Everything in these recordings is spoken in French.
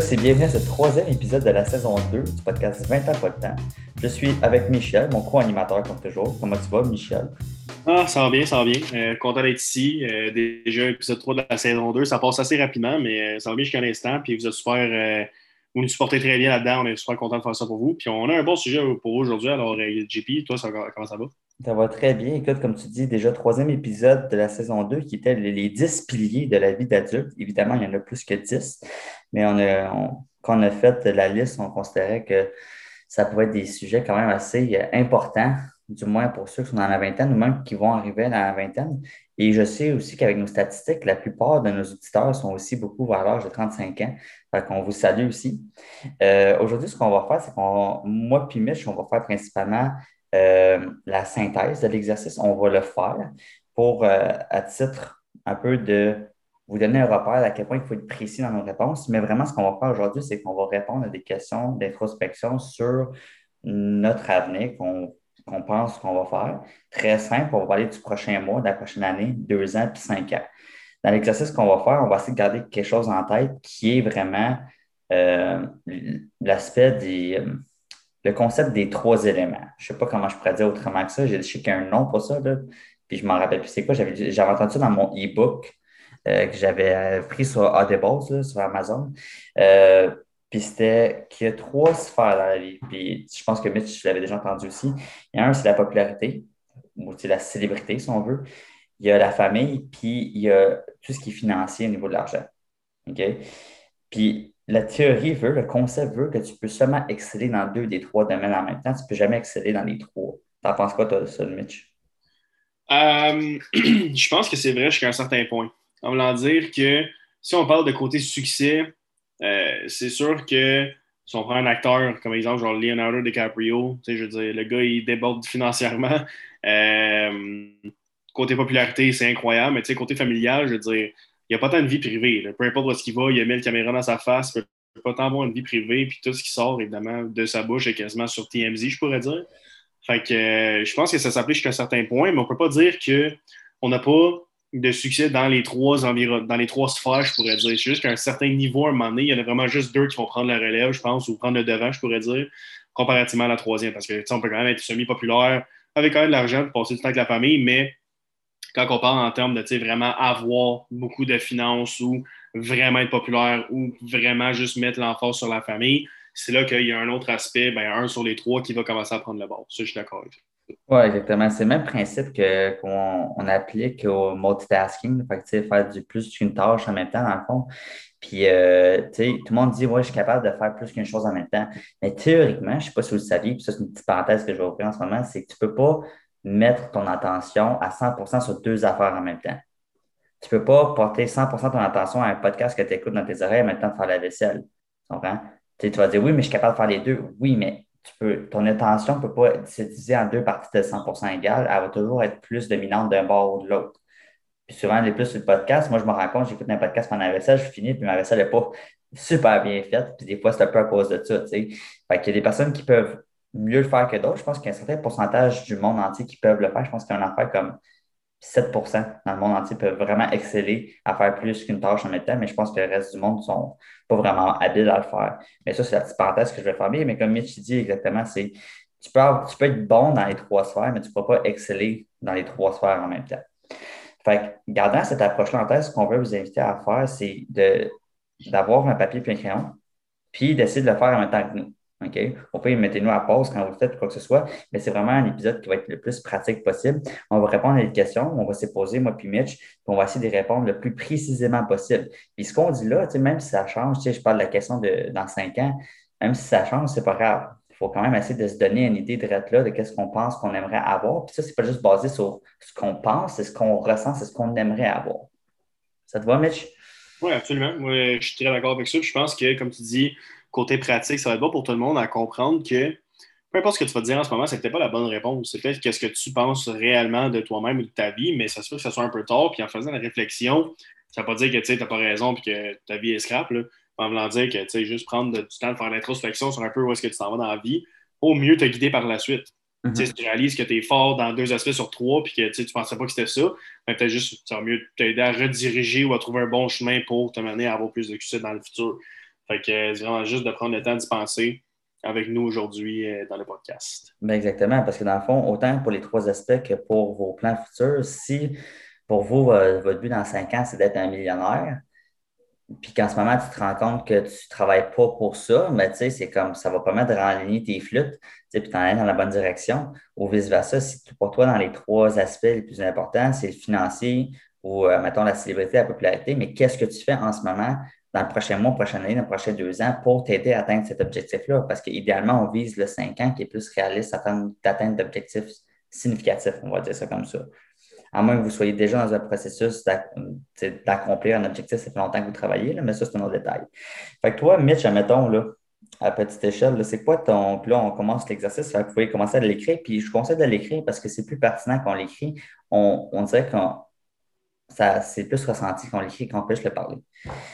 tous et bienvenue à ce troisième épisode de la saison 2 du podcast 20 ans pas de temps. Je suis avec Michel, mon co-animateur comme toujours. Comment tu vas, Michel? Ah, ça va bien, ça va bien. Euh, content d'être ici. Euh, déjà, épisode 3 de la saison 2. Ça passe assez rapidement, mais euh, ça va bien jusqu'à l'instant. Puis vous êtes vous nous supportez très bien là-dedans. On est super content de faire ça pour vous. Puis on a un bon sujet pour aujourd'hui. Alors, JP, toi, comment ça va? Ça va très bien. Écoute, comme tu dis, déjà troisième épisode de la saison 2 qui était les 10 piliers de la vie d'adulte. Évidemment, il y en a plus que 10, mais on quand on a fait la liste, on considérait que ça pouvait être des sujets quand même assez euh, importants, du moins pour ceux qui sont dans la vingtaine ou même qui vont arriver dans la vingtaine. Et je sais aussi qu'avec nos statistiques, la plupart de nos auditeurs sont aussi beaucoup vers l'âge de 35 ans. Fait qu'on vous salue aussi. Euh, aujourd'hui, ce qu'on va faire, c'est qu'on, moi puis Mitch, on va faire principalement euh, la synthèse de l'exercice. On va le faire pour, à titre un peu de vous donner un repère à quel point il faut être précis dans nos réponses. Mais vraiment, ce qu'on va faire aujourd'hui, c'est qu'on va répondre à des questions d'introspection sur notre avenir qu'on pense qu'on va faire. Très simple, on va parler du prochain mois, de la prochaine année, deux ans, puis cinq ans. Dans l'exercice qu'on va faire, on va essayer de garder quelque chose en tête qui est vraiment euh, l'aspect des. Le concept des trois éléments. Je ne sais pas comment je pourrais dire autrement que ça. J'ai sais qu'il y a un nom pour ça, puis je m'en rappelle plus c'est quoi. J'avais entendu ça dans mon e-book. Euh, que j'avais euh, pris sur Audible, sur Amazon. Euh, puis c'était qu'il y a trois sphères dans la vie. Puis je pense que Mitch, je l'avais déjà entendu aussi. Il y a un, c'est la popularité, ou c'est la célébrité, si on veut. Il y a la famille, puis il y a tout ce qui est financier au niveau de l'argent. OK? Puis la théorie veut, le concept veut que tu peux seulement exceller dans deux des trois domaines en même temps. Tu ne peux jamais exceller dans les trois. T'en penses quoi, toi, ça, Mitch? je pense que c'est vrai jusqu'à un certain point en voulant dire que si on parle de côté succès, euh, c'est sûr que si on prend un acteur comme exemple, genre Leonardo DiCaprio, je veux dire, le gars, il déborde financièrement. Euh, côté popularité, c'est incroyable, mais côté familial, je veux dire, il n'y a pas tant de vie privée. Peu importe où est-ce qu'il va, il a mis le caméra dans sa face, il peut pas tant avoir une vie privée, puis tout ce qui sort, évidemment, de sa bouche est quasiment sur TMZ, je pourrais dire. Fait que euh, je pense que ça s'applique jusqu'à un certain point, mais on ne peut pas dire qu'on n'a pas de succès dans les trois environ... dans les trois sphères, je pourrais dire. C'est juste qu'à un certain niveau, à un moment donné, il y en a vraiment juste deux qui vont prendre la relève, je pense, ou prendre le devant, je pourrais dire, comparativement à la troisième. Parce que on peut quand même être semi-populaire, avec quand même de l'argent, passer du temps avec la famille, mais quand on parle en termes de vraiment avoir beaucoup de finances ou vraiment être populaire ou vraiment juste mettre l'emphase sur la famille, c'est là qu'il y a un autre aspect, ben, un sur les trois qui va commencer à prendre le bord. Ça, je suis d'accord avec oui, exactement. C'est le même principe qu'on on applique au multitasking. Fait faire du plus qu'une tâche en même temps, dans le fond. Puis, euh, tout le monde dit, ouais, je suis capable de faire plus qu'une chose en même temps. Mais théoriquement, je ne sais pas si vous le saviez, puis ça, c'est une petite parenthèse que je vais ouvrir en ce moment, c'est que tu ne peux pas mettre ton attention à 100% sur deux affaires en même temps. Tu ne peux pas porter 100 de ton attention à un podcast que tu écoutes dans tes oreilles en même temps de faire la vaisselle. Tu tu vas dire, oui, mais je suis capable de faire les deux. Oui, mais ton attention ne peut pas se diviser en deux parties de 100% égales. Elle va toujours être plus dominante d'un bord ou de l'autre. Puis souvent, les plus sur le podcast, moi, je me rends compte, j'écoute un podcast pendant la vaisselle, je finis, puis ma vaisselle n'est pas super bien faite. Puis des fois, c'est un peu à cause de ça. Fait qu'il y a des personnes qui peuvent mieux le faire que d'autres. Je pense qu'il y a un certain pourcentage du monde entier qui peuvent le faire. Je pense qu'il y a une affaire comme 7% dans le monde entier peuvent vraiment exceller à faire plus qu'une tâche en même temps, mais je pense que le reste du monde ne sont pas vraiment habiles à le faire. Mais ça, c'est la petite parenthèse que je vais fermer. Mais comme Mitch dit exactement, c'est tu peux, tu peux être bon dans les trois sphères, mais tu ne peux pas exceller dans les trois sphères en même temps. Fait que, gardant cette approche-là en tête, ce qu'on veut vous inviter à faire, c'est d'avoir un papier et un crayon, puis d'essayer de le faire en même temps que nous. OK? Au pire, mettez-nous à pause quand vous faites quoi que ce soit, mais c'est vraiment un épisode qui va être le plus pratique possible. On va répondre à des questions, on va se poser, moi puis Mitch, puis on va essayer de répondre le plus précisément possible. Puis ce qu'on dit là, même si ça change, je parle de la question de dans cinq ans, même si ça change, c'est pas grave. Il faut quand même essayer de se donner une idée de là, de qu'est-ce qu'on pense qu'on aimerait avoir. Puis ça, c'est pas juste basé sur ce qu'on pense, c'est ce qu'on ressent, c'est ce qu'on aimerait avoir. Ça te va, Mitch? Oui, absolument. Moi, je suis très d'accord avec ça. Je pense que, comme tu dis, côté pratique, ça va être bon pour tout le monde à comprendre que peu importe ce que tu vas te dire en ce moment, c'est peut-être pas la bonne réponse. C'est peut-être qu'est-ce que tu penses réellement de toi-même ou de ta vie, mais ça se peut que ça soit un peu tard. Puis en faisant la réflexion, ça ne veut pas dire que tu n'as pas raison et que ta vie est scrap. Là. En voulant dire que tu sais, juste prendre du temps de faire l'introspection sur un peu où est-ce que tu t'en vas dans la vie, au mieux te guider par la suite. Mm-hmm. Si tu réalises que tu es fort dans deux aspects sur trois puis que tu ne pensais pas que c'était ça, ben, peut-être juste ça va mieux t'aider à rediriger ou à trouver un bon chemin pour te mener à avoir plus de succès dans le futur. Fait que c'est vraiment juste de prendre le temps d'y penser avec nous aujourd'hui euh, dans le podcast. Ben exactement, parce que dans le fond, autant pour les trois aspects que pour vos plans futurs, si pour vous, votre but dans cinq ans, c'est d'être un millionnaire, puis qu'en ce moment, tu te rends compte que tu ne travailles pas pour ça, mais tu sais, c'est comme ça va permettre de réaligner tes flûtes, puis tu en es dans la bonne direction. Ou vice-versa, si pour toi, dans les trois aspects les plus importants, c'est le financier ou, euh, mettons, la célébrité, la popularité, mais qu'est-ce que tu fais en ce moment dans le prochain mois, prochaine année, dans les prochains deux ans pour t'aider à atteindre cet objectif-là? Parce qu'idéalement, on vise le cinq ans qui est plus réaliste d'atteindre d'objectifs significatifs, on va dire ça comme ça à moins que vous soyez déjà dans un processus d'accomplir un objectif, ça fait longtemps que vous travaillez, là, mais ça, c'est un autre détail. Fait que toi, Mitch, admettons, là, à petite échelle, c'est quoi ton. Puis là, on commence l'exercice, vous pouvez commencer à l'écrire, puis je conseille de l'écrire parce que c'est plus pertinent qu'on l'écrit. On, on dirait que c'est plus ressenti qu'on l'écrit qu'on puisse le parler.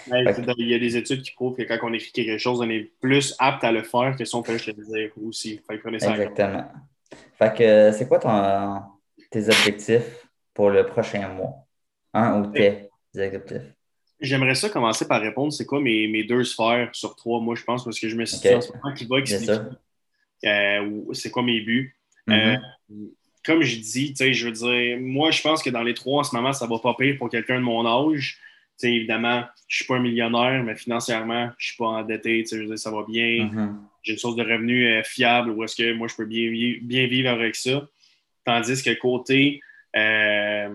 il y a des études qui prouvent que quand on écrit quelque chose, on est plus apte à le faire que si on peut le dire aussi. Exactement. Fait que c'est quoi ton, tes objectifs pour le prochain mois? Un ou tes objectifs? J'aimerais ça commencer par répondre c'est quoi mes, mes, deux sphères sur trois, moi, je pense, parce que je me suis en ce moment qui va expliquer euh, c'est quoi mes buts. Mm-hmm. Euh, comme je dis, je veux dire, moi, je pense que dans les trois en ce moment, ça va pas pire pour quelqu'un de mon âge. évidemment, je suis pas un millionnaire, mais financièrement, je suis pas endetté. Je veux dire, ça va bien. Mm-hmm. J'ai une source de revenus euh, fiable où est-ce que moi, je peux bien, bien vivre avec ça. Tandis que côté euh,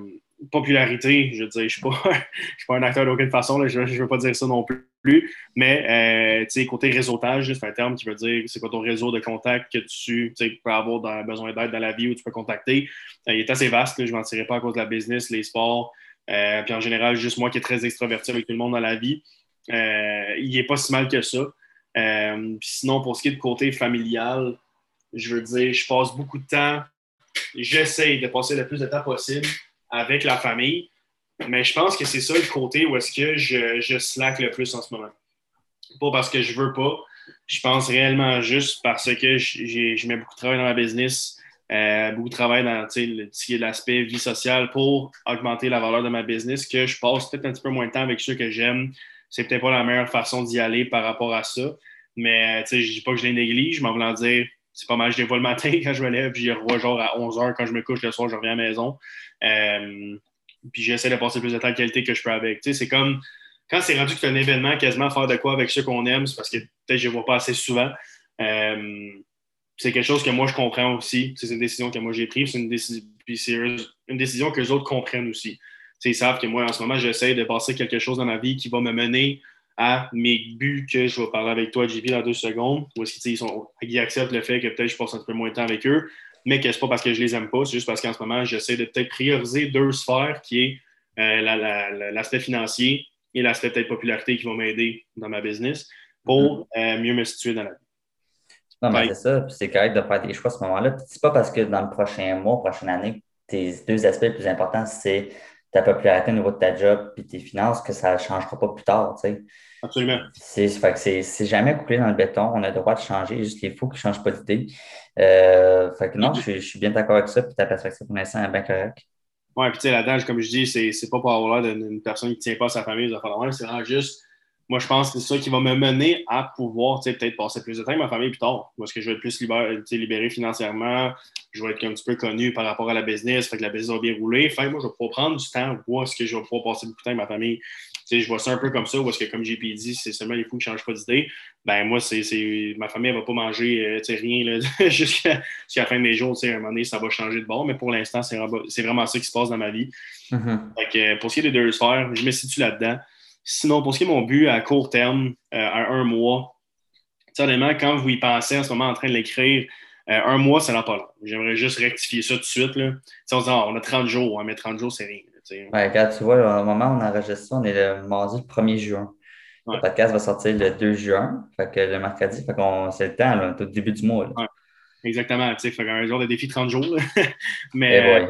popularité, je veux dire, je ne suis, pas un acteur d'aucune façon, je ne veux pas dire ça non plus, mais euh, côté réseautage, c'est un terme qui veut dire c'est quoi ton réseau de contacts que tu peux avoir besoin d'aide dans la vie ou tu peux contacter. Euh, il est assez vaste, je ne m'en tirerai pas à cause de la business, les sports, puis en général, juste moi qui est très extraverti avec tout le monde dans la vie. il n'est pas si mal que ça. sinon, pour ce qui est de côté familial, je veux dire, je passe beaucoup de temps j'essaye de passer le plus de temps possible avec la famille. Mais je pense que c'est ça le côté où est-ce que je, je slack le plus en ce moment. Pas parce que je veux pas. Je pense réellement juste parce que je mets beaucoup de travail dans la business, euh, beaucoup de travail dans l'aspect vie sociale pour augmenter la valeur de ma business, que je passe peut-être un petit peu moins de temps avec ceux que j'aime. C'est peut-être pas la meilleure façon d'y aller par rapport à ça. Mais je dis pas que je les néglige, mais en voulant dire, c'est pas mal. Je les vois le matin quand je me lève, puis je les revois genre à 11 h quand je me couche le soir, je reviens à la maison. Euh, puis j'essaie de passer plus de temps de qualité que je peux avec. c'est comme quand c'est rendu que un événement, quasiment faire de quoi avec ceux qu'on aime, c'est parce que peut-être je ne vois pas assez souvent. Euh, c'est quelque chose que moi je comprends aussi. C'est une décision que moi j'ai prise. C'est une, une, décision que les autres comprennent aussi. ils savent que moi, en ce moment, j'essaie de passer quelque chose dans ma vie qui va me mener à mes buts que je vais parler avec toi, JP, dans deux secondes, ou est-ce qu'ils ils acceptent le fait que peut-être je passe un peu moins de temps avec eux, mais que ce n'est pas parce que je les aime pas, c'est juste parce qu'en ce moment, j'essaie de peut-être prioriser deux sphères qui est euh, l'aspect financier et l'aspect peut-être popularité qui vont m'aider dans ma business pour mm-hmm. euh, mieux me situer dans la vie. Non, mais c'est ça, c'est correct de faire des choix à ce moment-là. C'est pas parce que dans le prochain mois, prochaine année, tes deux aspects les plus importants, c'est ta popularité au niveau de ta job et tes finances que ça ne changera pas plus tard. Tu sais. Absolument. C'est jamais couplé dans le béton. On a le droit de changer, juste les fous qui ne changent pas d'idée. Euh, fait que non, je, suis bien d'accord avec ça. Puis ta perspective pour l'instant est bien correcte. Oui, puis tu sais, là-dedans, comme je dis, c'est pas pour avoir l'air d'une personne qui ne tient pas à sa famille, c'est vraiment juste moi, je pense que c'est ça qui va me mener à pouvoir peut-être passer plus de temps avec ma famille plus tard. Parce que je vais être plus libéré, libéré financièrement, je vais être un petit peu connu par rapport à la business, fait que la business va bien rouler. Fait moi, je vais pouvoir prendre du temps, voir ce que je vais pouvoir passer beaucoup de temps avec ma famille. je vois ça un peu comme ça, parce que comme JP dit, c'est seulement les fous qui ne changent pas d'idée. Ben moi, c'est, ma famille ne va pas manger euh, rien jusqu'à, la fin de mes jours. À un moment donné, ça va changer de bord, mais pour l'instant, c'est, vraiment ça qui se passe dans ma vie. Mm-hmm. pour ce qui est des deux sphères, je me situe là-dedans. Sinon, pour ce qui est mon but à court terme, euh, à un mois, honnêtement, quand vous y pensez en ce moment en train de l'écrire, euh, un mois, ça n'a pas long. J'aimerais juste rectifier ça tout de suite. Là. On, dit, ah, on a 30 jours, hein, mais 30 jours, c'est rien. Ouais, quand tu vois, au moment où on enregistre ça, on est le mardi le 1er juin. Le podcast va sortir le 2 juin, fait que le mercredi, fait qu'on c'est le temps, là, tout début du mois. Exactement, tu sais, fait un jour de défi 30 jours. mais eh euh,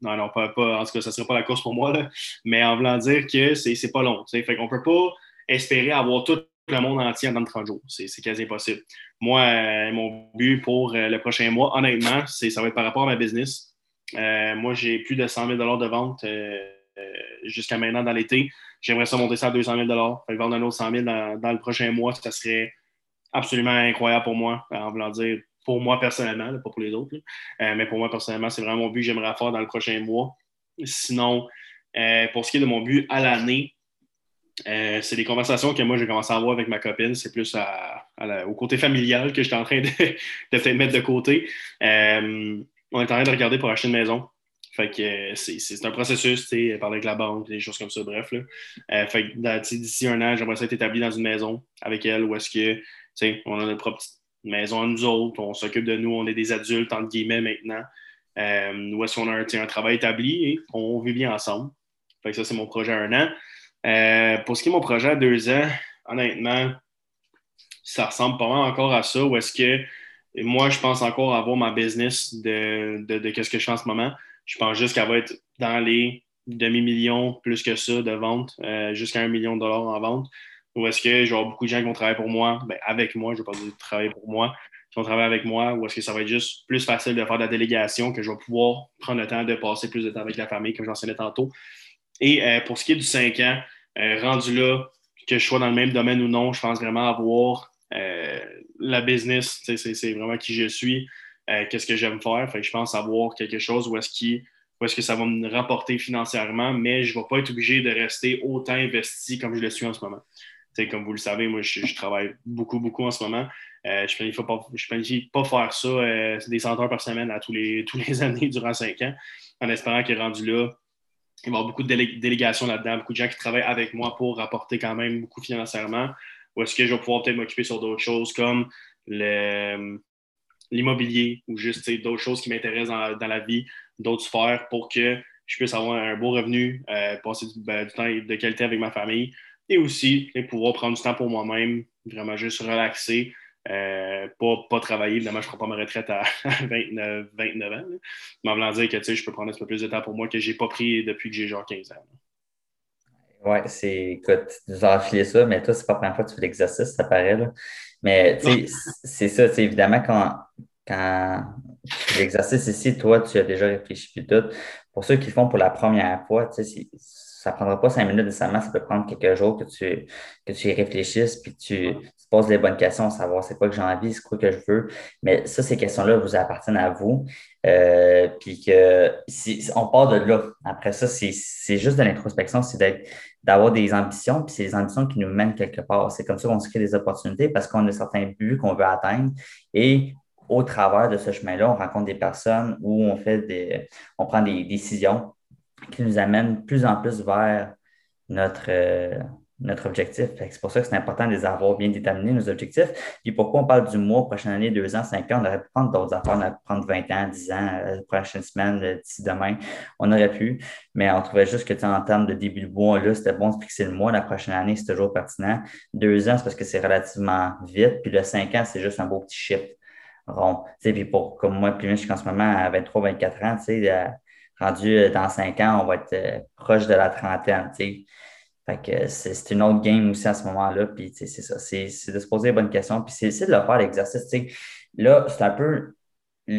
non, non, pas, pas, en tout cas, ça ne sera pas la course pour moi. Là. Mais en voulant dire que c'est pas long. Fait qu'on ne peut pas espérer avoir tout le monde entier dans 30 jours. C'est quasi impossible. Moi, euh, mon but pour euh, le prochain mois, honnêtement, ça va être par rapport à ma business. moi, j'ai plus de 100 000 de vente jusqu'à maintenant dans l'été. J'aimerais ça monter ça à 200 000 Fait vendre un autre 100 000 dans, dans, le prochain mois, ça serait absolument incroyable pour moi, en voulant dire pour moi personnellement, pas pour les autres. Euh, mais pour moi personnellement, c'est vraiment mon but que j'aimerais faire dans le prochain mois. Sinon, euh, pour ce qui est de mon but à l'année, euh, c'est des conversations que moi j'ai commencé à avoir avec ma copine. C'est plus au côté familial que j'étais en train de, mettre de côté. on est en train de regarder pour acheter une maison. Fait que c'est un processus, tu sais, parler avec la banque, des choses comme ça, bref. Là. fait que d'ici un an, j'aimerais ça être établi dans une maison avec elle où est-ce que, tu sais, on a notre propre maison à nous autres, on s'occupe de nous, on est des adultes, entre guillemets, maintenant. Euh, nous, est-ce qu'on a un, travail établi et on vit bien ensemble. Fait que ça, c'est mon projet à un an. Euh, pour ce qui est mon projet à deux ans, honnêtement, ça ressemble pas mal encore à ça. Ou est-ce que moi, je pense encore avoir ma business de, de, de, ce que je fais en ce moment. Je pense juste qu'elle va être dans les demi-millions, plus que ça, de vente, euh, jusqu'à un million de dollars en vente. Ou est-ce que genre beaucoup de gens qui vont travailler pour moi, ben, avec moi, je ne vais pas dire travailler pour moi, qui vont travailler avec moi, ou est-ce que ça va être juste plus facile de faire de la délégation, que je vais pouvoir prendre le temps de passer plus de temps avec la famille, comme j'enseignais tantôt. Et euh, pour ce qui est du 5 ans, euh, rendu là, que je sois dans le même domaine ou non, je pense vraiment avoir euh, la business, c'est vraiment qui je suis, qu'est-ce que j'aime faire. Fait que je pense avoir quelque chose où est-ce est que ça va me rapporter financièrement, mais je ne vais pas être obligé de rester autant investi comme je le suis en ce moment comme vous le savez, moi, je, travaille beaucoup, beaucoup en ce moment. Euh, je ne planifie, pas faire ça euh, des 100 heures par semaine à tous les, tous les années durant cinq ans, en espérant qu'il est rendu là. Il va y avoir beaucoup de délégations là-dedans, beaucoup de gens qui travaillent avec moi pour rapporter quand même beaucoup financièrement. Ou est-ce que je vais pouvoir peut-être m'occuper sur d'autres choses comme l'immobilier ou juste d'autres choses qui m'intéressent dans, la vie, d'autres sphères pour que je puisse avoir un beau revenu, euh, passer ben, du temps de qualité avec ma famille, et aussi pouvoir prendre du temps pour moi-même, vraiment juste relaxer, euh, pas, pas, travailler. Évidemment, je ne ferai pas ma retraite à 29, 29 ans. Mais en voulant dire que je peux prendre un peu plus de temps pour moi que je n'ai pas pris depuis que j'ai genre 15 ans. Oui, c'est, écoute, tu nous as affilé ça, mais toi, c'est pas la première fois que tu fais l'exercice, ça paraît. Là. Mais c'est ça, évidemment, quand, quand l'exercice ici, toi, tu as déjà réfléchi puis tout. Pour ceux qui le font pour la première fois, tu sais, ça ne prendra pas cinq minutes nécessairement, ça peut prendre quelques jours que tu, que tu y réfléchisses, puis tu, tu poses les bonnes questions, savoir c'est quoi que j'ai envie, c'est quoi que je veux. Mais ça, ces questions-là vous appartiennent à vous. Euh, puis que si, on part de là. Après ça, c'est juste de l'introspection, c'est d'avoir des ambitions, puis c'est des ambitions qui nous mènent quelque part. C'est comme ça qu'on se crée des opportunités parce qu'on a certains buts qu'on veut atteindre. Et au travers de ce chemin-là, on rencontre des personnes où on fait des, on prend des décisions qui nous amène plus en plus vers notre, euh, notre objectif. C'est pour ça que c'est important de les avoir bien déterminés, nos objectifs. Puis pourquoi on parle du mois, prochaine année, deux ans, cinq ans, on aurait pu prendre d'autres affaires, on aurait pu prendre 20 ans, 10 ans, euh, prochaine semaine, euh, d'ici demain, on aurait pu. Mais on trouvait juste que en termes de début de mois, là, c'était bon de fixer le mois. La prochaine année, c'est toujours pertinent. Deux ans, c'est parce que c'est relativement vite. Puis le cinq ans, c'est juste un beau petit chiffre rond. puis pour, comme moi, puis je suis en ce moment à 23, 24 ans, tu sais, rendu euh, dans cinq ans, on va être euh, proche de la trentaine. Fait que c'est une autre game aussi à ce moment-là. Puis c'est ça, c'est de se poser les bonnes questions. Puis c'est de le faire l'exercice. Là, c'est un peu.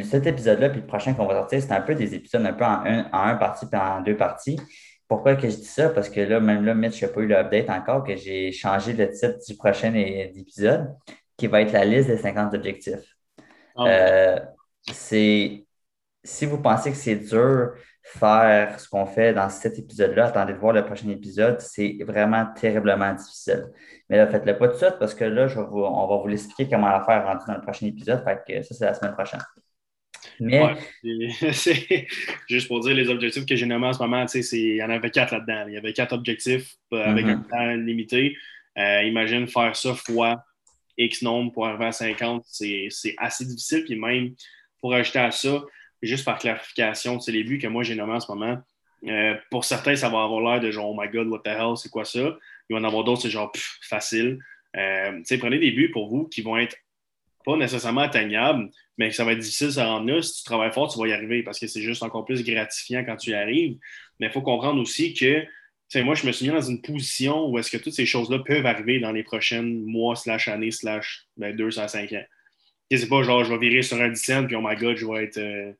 Cet épisode-là, puis le prochain qu'on va sortir, c'est un peu des épisodes un peu en un, en un partie puis en deux parties. Pourquoi que je dis ça? Parce que là, même là, Mitch, je n'ai pas eu l'update encore, que j'ai changé le titre du prochain épisode, qui va être la liste des 50 objectifs. Ah euh, c'est si vous pensez que c'est dur faire ce qu'on fait dans cet épisode-là, attendez de voir le prochain épisode. C'est vraiment terriblement difficile. Mais là, faites-le pas tout de suite parce que là, je on va vous l'expliquer comment la faire rendu dans le prochain épisode. Fait que ça, c'est la semaine prochaine. Mais. juste pour dire les objectifs que j'ai nommés en ce moment, il y en avait quatre là-dedans. Il y avait quatre objectifs euh, avec un mm-hmm. temps limité. Euh, imagine faire ça fois X nombre pour arriver à 50, c'est assez difficile. Puis même pour ajouter à ça, juste par clarification, c'est les buts que moi j'ai nommés en ce moment. Euh, pour certains, ça va avoir l'air de genre, oh my god, what the hell, c'est quoi ça? Il va en avoir d'autres, c'est genre, facile. Euh, prenez des buts pour vous qui vont être pas nécessairement atteignables, mais ça va être difficile de se rendre là. Si tu travailles fort, tu vas y arriver parce que c'est juste encore plus gratifiant quand tu y arrives. Mais il faut comprendre aussi que moi, je me suis mis dans une position où est-ce que toutes ces choses-là peuvent arriver dans les prochains mois, slash années, slash ben, deux à cinq ans. C'est pas genre, je vais virer sur un 10 puis oh my god, je vais être. Euh,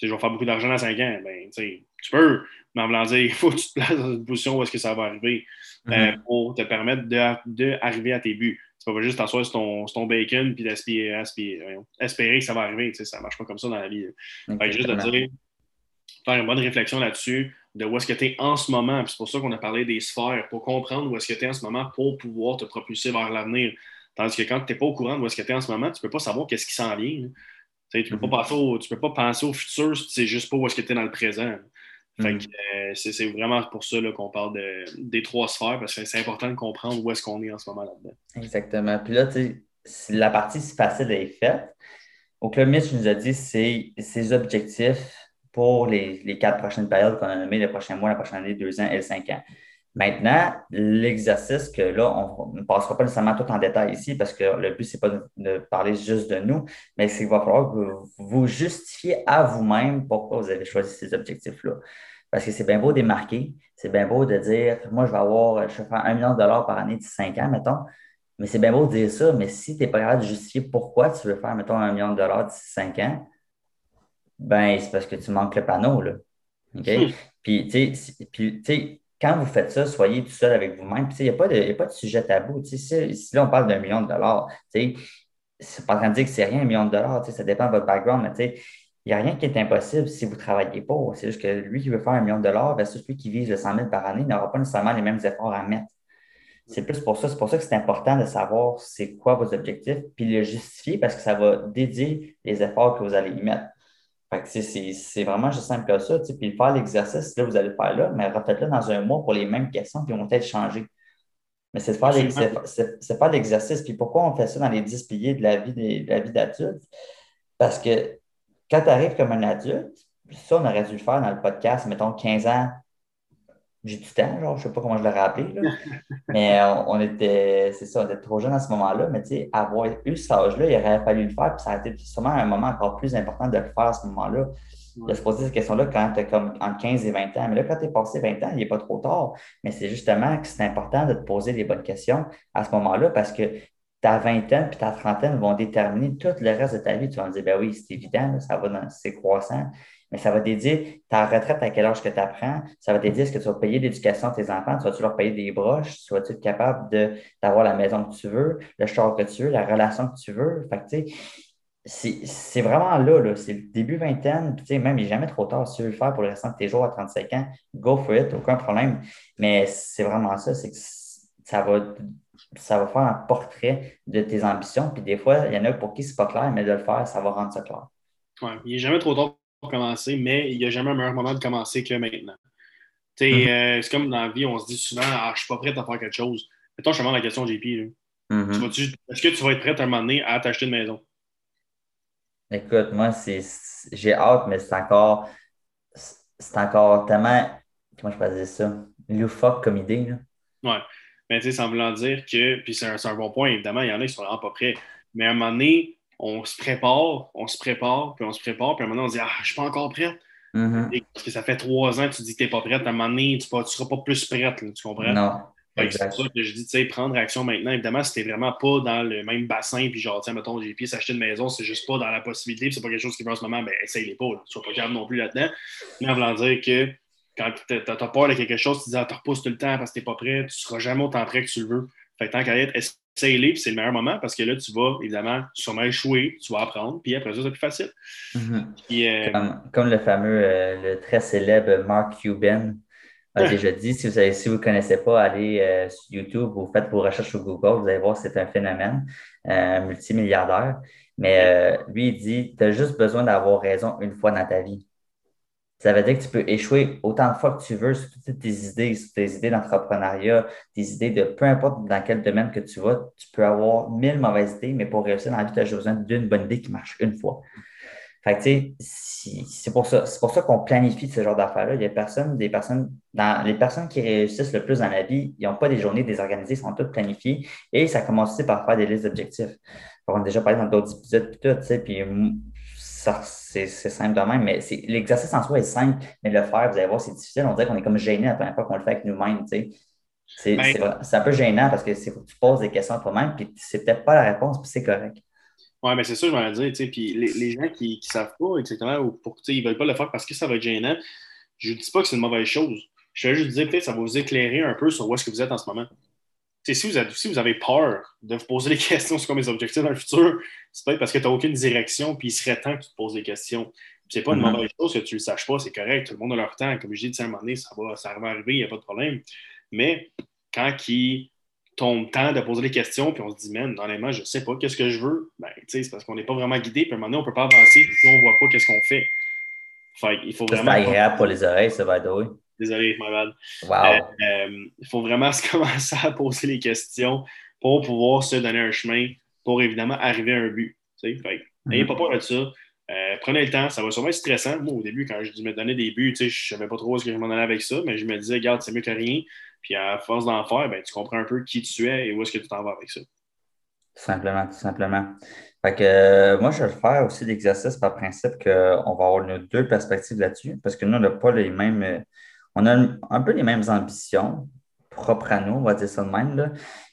je vais faire beaucoup d'argent dans 5 ans. Ben, tu peux, mais en voulant dire, il faut que tu te places dans une position où est-ce que ça va arriver euh, mm-hmm. pour te permettre d'arriver à tes buts. Tu pas juste t'asseoir sur ton, ton bacon puis espérer que ça va arriver. Ça ne marche pas comme ça dans la vie. juste de dire, faire une bonne réflexion là-dessus, de où est-ce que tu es en ce moment. C'est pour ça qu'on a parlé des sphères, pour comprendre où est-ce que tu es en ce moment pour pouvoir te propulser vers l'avenir. Tandis que quand tu n'es pas au courant de où est-ce que tu es en ce moment, tu ne peux pas savoir qu'est-ce qui s'en vient. Tu ne peux, pas mm-hmm. peux pas penser au futur si tu sais juste pas où est-ce que tu es dans le présent. Mm-hmm. Euh, c'est vraiment pour ça qu'on parle des trois sphères, parce que c'est important de comprendre où est-ce qu'on est en ce moment là-dedans. Exactement. Puis là, si la partie si facile est faite, au Club Mitch nous a dit c'est ses objectifs pour les, quatre prochaines périodes qu'on a nommées, les prochains mois, la prochaine année, deux ans et cinq ans. Maintenant, l'exercice que là, on ne passera pas nécessairement tout en détail ici parce que le but, ce n'est pas de, parler juste de nous, mais c'est qu'il va falloir que vous justifiez à vous-même pourquoi vous avez choisi ces objectifs-là. Parce que c'est bien beau de démarquer, c'est bien beau de dire, moi, je vais avoir, je vais faire un million de dollars par année d'ici cinq ans, mettons. Mais c'est bien beau de dire ça, mais si tu n'es pas capable de justifier pourquoi tu veux faire, mettons, un million de dollars d'ici cinq ans, ben, c'est parce que tu manques le panneau, là. OK? Hmm. Puis, tu sais, quand vous faites ça, soyez tout seul avec vous-même. Il n'y a, pas de, pas de sujet tabou. Si, si là, on parle d'un million de dollars, c'est pas en train de dire que c'est rien, un million de dollars. Ça dépend de votre background, mais il n'y a rien qui est impossible si vous ne travaillez pas. C'est juste que lui qui veut faire un million de dollars versus lui qui vise le 100 000 par année n'aura pas nécessairement les mêmes efforts à mettre. C'est plus pour ça. C'est pour ça que c'est important de savoir c'est quoi vos objectifs, puis le justifier parce que ça va dédier les efforts que vous allez y mettre c'est vraiment juste simple que ça. Puis faire l'exercice, là, vous allez le faire là, mais refaites-le dans un mois pour les mêmes questions qui vont peut-être changer. Mais c'est faire l'exercice. Puis pourquoi on fait ça dans les 10 piliers de la vie d'adulte? Parce que quand tu arrives comme un adulte, ça, on aurait dû le faire dans le podcast, mettons 15 ans j'ai du temps, genre, je ne sais pas comment je l'aurais appelé, mais on, était, c'est ça, on était trop jeunes à ce moment-là, mais tu sais, avoir eu cet âge-là, il aurait fallu le faire, puis ça a été sûrement un moment encore plus important de le faire à ce moment-là, de se poser cette question-là quand tu as comme entre 15 et 20 ans. Mais là, quand tu es passé 20 ans, il n'est pas trop tard, mais c'est justement que c'est important de te poser les bonnes questions à ce moment-là parce que ta vingtaine puis ta trentaine vont déterminer tout le reste de ta vie. Tu vas me dire, ben oui, c'est évident, ça va dans, c'est croissant mais ça va t'aider ta retraite à quel âge que tu apprends, ça va t'aider est-ce que tu vas payer l'éducation de tes enfants, tu vas-tu leur payer des broches, tu vas-tu être capable d'avoir la maison que tu veux, le char que tu veux, la relation que tu veux? Fait que, c'est vraiment là, là c'est le début vingtaine, puis même il n'est jamais trop tard si tu veux le faire pour le restant de tes jours à 35 ans, go for it, aucun problème. Mais c'est vraiment ça, c'est que ça va, ça va faire un portrait de tes ambitions, puis des fois, il y en a pour qui c'est pas clair, mais de le faire, ça va rendre ça clair. Ouais, il n'est jamais trop tard commencer, mais il n'y a jamais un meilleur moment de commencer que maintenant. Mm-hmm. Euh, c'est comme dans la vie, on se dit souvent Ah, je ne suis pas prêt à faire quelque chose. Mettons, je te demande la question, JP. Mm-hmm. Est-ce que tu vas être prêt à un moment donné à t'acheter une maison? Écoute, moi, j'ai hâte, mais c'est encore c'est encore tellement comment je peux dire ça? Loufoque comme idée. Là. Ouais. Mais tu sais, vouloir dire que, puis c'est un, un, bon point, évidemment, il y en a qui sont vraiment pas prêts. Mais à un moment donné, on se prépare, on se prépare, puis on se prépare, puis à un moment donné, on se dit Ah, je suis pas encore prête. Mm-hmm. Parce que ça fait trois ans que tu dis que tu n'es pas prête. À un moment donné, tu ne seras pas plus prête, tu comprends? Non. C'est pour ça que je dis, tu sais, prendre action maintenant. Évidemment, si tu vraiment pas dans le même bassin, puis genre, tiens, mettons, j'ai pieds s'acheter une maison, c'est juste pas dans la possibilité, puis c'est pas quelque chose qui va en ce moment, ben, essaye-les pas, là. Sois pas calme non plus là-dedans. Mais en voulant dire que quand tu as, peur de quelque chose, tu dis, ah, tu repousses tout le temps parce que tu n'es pas prêt, tu seras jamais autant prêt que tu le veux. Fait que tant qu'à être, essaye-les, c'est le meilleur moment parce que là, tu vas évidemment sûrement échouer, tu vas apprendre, puis après ça, c'est plus facile. Mm-hmm. Euh, comme, le fameux, euh, le très célèbre Mark Cuban a déjà dit, si vous ne si vous connaissez pas, allez euh, sur YouTube ou faites vos recherches sur Google, vous allez voir c'est un phénomène, un multimilliardaire. Mais lui, il dit, tu as juste besoin d'avoir raison une fois dans ta vie. Ça veut dire que tu peux échouer autant de fois que tu veux sur toutes tes idées, sur tes idées d'entrepreneuriat, tes idées de peu importe dans quel domaine que tu vas, tu peux avoir mille mauvaises idées, mais pour réussir dans la vie, tu as besoin d'une bonne idée qui marche une fois. Fait c'est pour ça, c'est pour ça qu'on planifie ce genre d'affaires-là. Il y a des personnes, dans les personnes qui réussissent le plus dans la vie, ils n'ont pas des journées désorganisées, ils sont toutes planifiées et ça commence aussi par faire des listes d'objectifs. On a déjà parlé dans d'autres épisodes, tout, tu sais, puis c'est simple de même, mais l'exercice en soi est simple, mais le faire, vous allez voir, c'est difficile. On dirait qu'on est comme gêné la première fois qu'on le fait avec nous-mêmes. Ben c'est un peu gênant parce que faut que tu poses des questions à toi-même, puis c'est peut-être pas la réponse, puis c'est correct. Ouais, mais c'est ça, je m'en dire, tu sais. Puis les, les, gens qui ne savent pas exactement ou pour, tu sais, ils veulent pas le faire parce que ça va être gênant, je ne dis pas que c'est une mauvaise chose. Je vais juste dire, peut-être, ça va vous éclairer un peu sur où est-ce que vous êtes en ce moment. Si vous, avez, si vous avez peur de vous poser des questions sur mes objectifs dans le futur, c'est peut-être parce que tu n'as aucune direction, puis il serait temps que tu te poses des questions. C'est pas une mm-hmm. mauvaise chose que tu ne le saches pas, c'est correct. Tout le monde a leur temps. Comme je dis, à un moment donné, ça va, ça va arriver, il n'y a pas de problème. Mais quand il tombe temps de poser des questions, puis on se dit, man, honnêtement, je ne sais pas qu'est-ce que je veux, ben, c'est parce qu'on n'est pas vraiment guidé, puis à un moment donné, on ne peut pas avancer si on ne voit pas qu'est-ce qu'on fait. Fait il faut vraiment. Agréable pour les oreilles, ça va être. Désolé, my bad. Wow. Euh, euh, il faut vraiment commencer à poser les questions pour pouvoir se donner un chemin pour évidemment arriver à un but. Fait, n'ayez pas peur de ça. Euh, prenez le temps, ça va sûrement être stressant. Moi, au début, quand je me donnais des buts, je ne savais pas trop ce que je m'en allais avec ça, mais je me disais, regarde, c'est mieux que rien. Puis à force d'en faire, ben, tu comprends un peu qui tu es et où est-ce que tu t'en vas avec ça. Tout simplement, tout simplement. Fait que, euh, moi, je vais faire aussi l'exercice par principe qu'on va avoir nos deux perspectives là-dessus, parce que nous, on n'a pas les mêmes. On a un peu les mêmes ambitions propres à nous, on va dire ça de même. Là.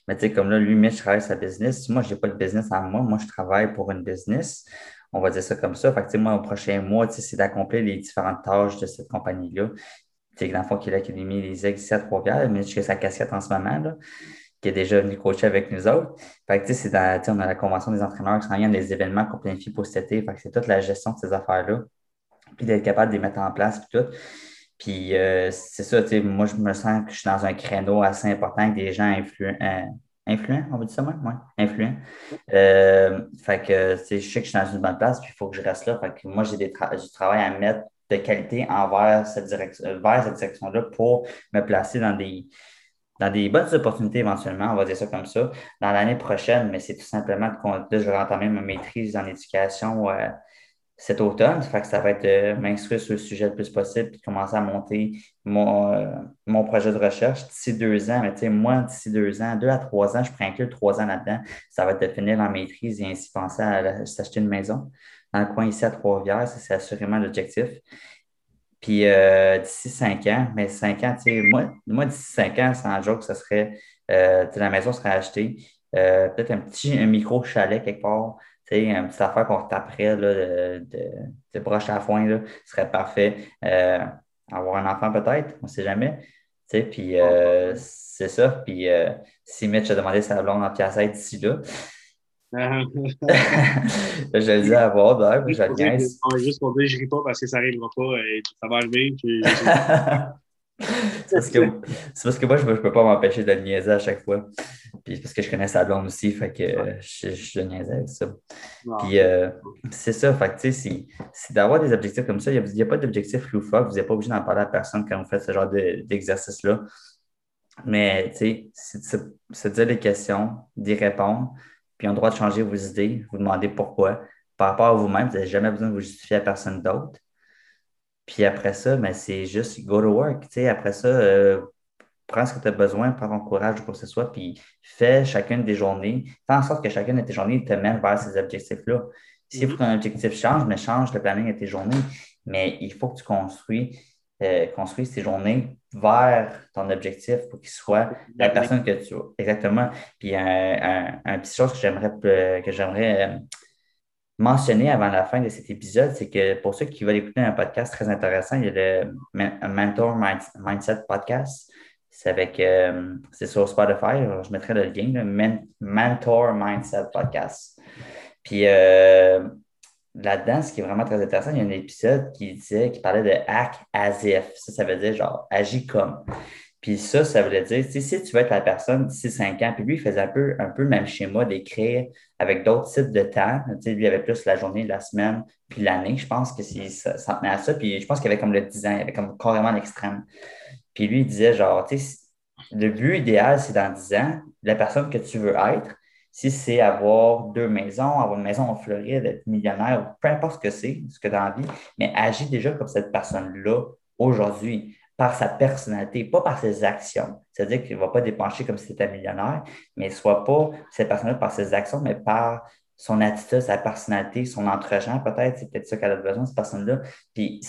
Mais tu sais, comme là, lui, Mitch travaille sa business. Moi, je n'ai pas de business en moi. Moi, je travaille pour une business. On va dire ça comme ça. Fait que, moi, au prochain mois, c'est d'accomplir les différentes tâches de cette compagnie-là. Sais, dans le fond, qu'il a mis les ex ici à Trois-Rivières, mais j'ai sa casquette en ce moment, là, qui est déjà venu coacher avec nous autres. Fait que, tu sais, on a la convention des entraîneurs qui s'en vient des événements qu'on planifie pour cet été. Fait que c'est toute la gestion de ces affaires-là. Puis d'être capable de les mettre en place, puis tout. Puis euh, c'est ça, tu sais, moi, je me sens que je suis dans un créneau assez important avec des gens influents. Euh, influents, on va dire ça, moi? Oui, influents. Euh, fait que, je sais que je suis dans une bonne place, puis il faut que je reste là. Fait que moi, j'ai du travail à mettre de qualité envers cette direction, vers cette direction-là pour me placer dans des, dans des bonnes opportunités éventuellement, on va dire ça comme ça, dans l'année prochaine, mais c'est tout simplement que là, je vais entamer ma maîtrise en éducation cet automne. Fait que ça va être de m'instruire sur le sujet le plus possible puis commencer à monter mon, euh, mon projet de recherche d'ici deux ans. Mais tu sais, moi, d'ici deux ans, deux à trois ans, je prends inclure trois ans là-dedans. Ça va être de finir en maîtrise et ainsi penser à s'acheter une maison. Dans le coin ici à Trois-Rivières, c'est assurément l'objectif. Puis euh, d'ici cinq ans, mais cinq ans, tu sais, moi, moi d'ici cinq ans, sans joke, ça serait, euh, la maison serait achetée. peut-être un petit un micro chalet quelque part sais, une petite affaire qu'on taperait là, de, de, de, broche à foin, là, ce serait parfait. Euh, avoir un enfant peut-être, on ne sait jamais. Puis euh, c'est ça. Puis euh, si Mitch a demandé sa blonde en pièce d'ici là, je le dis à voir d'ailleurs, je le. Juste pour dire, je ne ris pas parce que ça n'arrivera pas. Et ça va arriver. c'est parce, que moi, je ne peux pas m'empêcher de le niaiser à chaque fois. Puis parce que je connais sa blonde aussi, fait que je, niaisais avec ça. Puis euh, c'est ça, fait que tu sais, c'est d'avoir des objectifs comme ça. Il n'y a, pas d'objectif loufoque. Vous n'êtes pas obligé d'en parler à personne quand vous faites ce genre d'exercice-là. Mais tu sais, c'est de se dire des questions, d'y répondre, puis on a le droit de changer vos idées, vous demander pourquoi. Par rapport à vous-même, vous n'avez jamais besoin de vous justifier à personne d'autre. Puis après ça, ben, c'est juste go to work. après ça, euh, prends ce que tu as besoin, prends ton courage ou quoi que ce soit, puis fais chacune des journées. Fais en sorte que chacune de tes journées te mène vers ces objectifs-là. S'il faut que ton objectif change, mais change le planning de tes journées. Mais il faut que tu construis, euh, construises tes journées vers ton objectif pour qu'il soit la personne que tu veux. Exactement. Puis un, un, petit chose que j'aimerais que j'aimerais euh, mentionner avant la fin de cet épisode, c'est que pour ceux qui veulent écouter un podcast très intéressant, il y a le Mentor Mindset Podcast. C'est avec, euh, c'est sur Spotify. Je mettrai le lien, le Mentor Mindset Podcast. Puis euh, là-dedans, ce qui est vraiment très intéressant, il y a un épisode qui disait, qui parlait de act as if. Ça, ça veut dire genre agis comme. Puis ça, ça voulait dire, si tu veux être la personne d'ici cinq ans, puis lui, il faisait un peu, un peu le même schéma d'écrire avec d'autres types de temps. Sais, lui, il avait plus la journée, la semaine, puis l'année. Je pense que ça, ça tenait à ça. Puis je pense qu'il avait comme le 10 ans, il avait comme carrément l'extrême. Puis lui, il disait genre, tu sais, le but idéal, c'est dans 10 ans, la personne que tu veux être, si c'est avoir deux maisons, avoir une maison en Floride, être millionnaire, peu importe ce que c'est, ce que tu as envie, mais agis déjà comme cette personne-là aujourd'hui par sa personnalité, pas par ses actions. C'est-à-dire qu'il ne va pas dépenser comme si c'était millionnaire, mais soit pas cette personne-là par ses actions, mais par son attitude, sa personnalité, son entre-gens, peut-être, c'est peut-être ça qu'elle a besoin, cette personne-là. Puis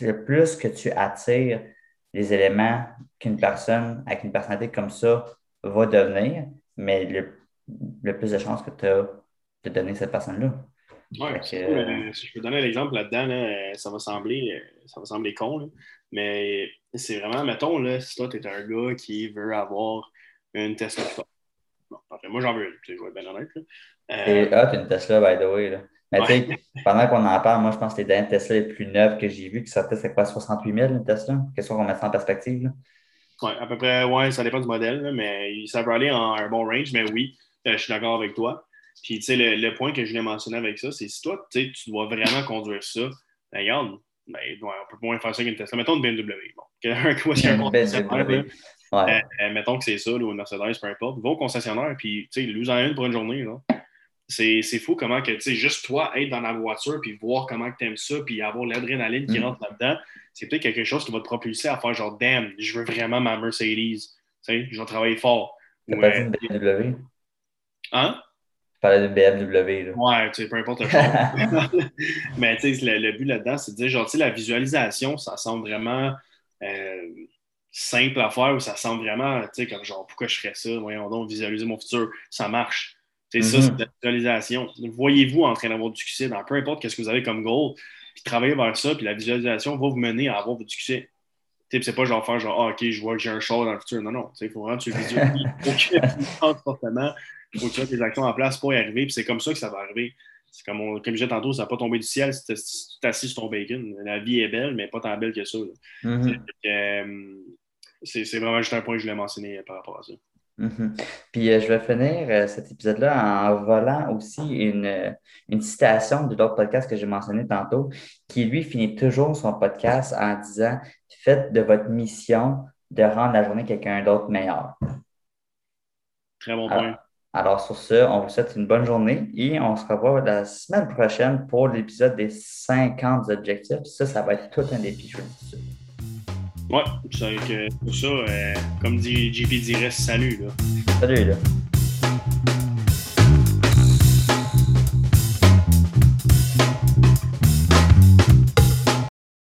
le plus que tu attires les éléments qu'une personne avec une personnalité comme ça va devenir, mais le, plus de chances que tu as de donner cette personne-là. Ouais, euh, si je peux donner l'exemple là-dedans, là, ça va sembler ça va sembler con, mais c'est vraiment, mettons, là, si toi, tu es un gars qui veut avoir une Tesla Bon, moi, j'en veux une, je vais être bien honnête. Euh... Ah, tu une Tesla, by the way. Là. Mais tu sais, pendant qu'on en parle, moi, je pense que c'est les Tesla les plus neuves que j'ai vues, qui sortaient, c'est quoi, 68 000, une Tesla? Question qu'on met ça en perspective. Oui, à peu près, ouais, ça dépend du modèle, mais ça peut aller en un bon range, mais oui, euh, je suis d'accord avec toi. Puis, tu sais, le, point que je voulais mentionner avec ça, c'est si toi, tu dois vraiment conduire ça, ben, regarde, ben, on peut moins faire ça qu'une Tesla. Mettons une BMW. Bon, un concessionnaire, ouais. euh, mettons que c'est ça, ou une Mercedes, peu importe. Va au concessionnaire, puis, tu sais, lose en une pour une journée, là c'est fou comment que, tu sais, juste toi, être dans la voiture, puis voir comment tu aimes ça, puis avoir l'adrénaline qui mm. rentre là-dedans, c'est peut-être quelque chose qui va te propulser à faire genre, damn, je veux vraiment ma Mercedes. Tu sais, je vais travailler fort. Tu pas dit une BMW? Hein? Parlais d'une BMW. Là. Ouais, tu sais, peu importe le chose. Mais tu sais, le, but là-dedans, c'est de dire, genre, tu sais, la visualisation, ça semble vraiment euh, simple à faire ou ça semble vraiment, tu sais, comme genre, pourquoi je ferais ça? Voyons donc, visualiser mon futur. Ça marche. C'est ça, c'est la visualisation. Voyez-vous en train d'avoir du succès dans peu importe ce que vous avez comme goal, puis travaillez vers ça, puis la visualisation va vous mener à avoir du succès. C'est pas genre faire genre, ah, ok, je vois que j'ai un show dans le futur. Non, non. Il faut vraiment que tu visualises. Il faut que tu fortement. Il faut que tu mettes tes actions en place pour y arriver. Puis c'est comme ça que ça va arriver. C'est comme, on, comme je disais tantôt, ça va pas tomber du ciel si tu es assis sur ton bacon. La vie est belle, mais pas tant belle que ça. Mm-hmm. Euh, c'est vraiment juste un point que je voulais mentionner par rapport à ça. Mhm. Puis euh, je vais finir euh, cet épisode-là en volant aussi une, euh, une citation de l'autre podcast que j'ai mentionné tantôt, qui lui finit toujours son podcast en disant Faites de votre mission de rendre la journée quelqu'un d'autre meilleur. Très bon point. Alors, sur ce, on vous souhaite une bonne journée et on se revoit la semaine prochaine pour l'épisode des 50 objectifs. Ça, ça va être tout un défi, je Ouais, c'est que pour ça, euh, comme dit JP dirait, salut. Là. Salut. Là.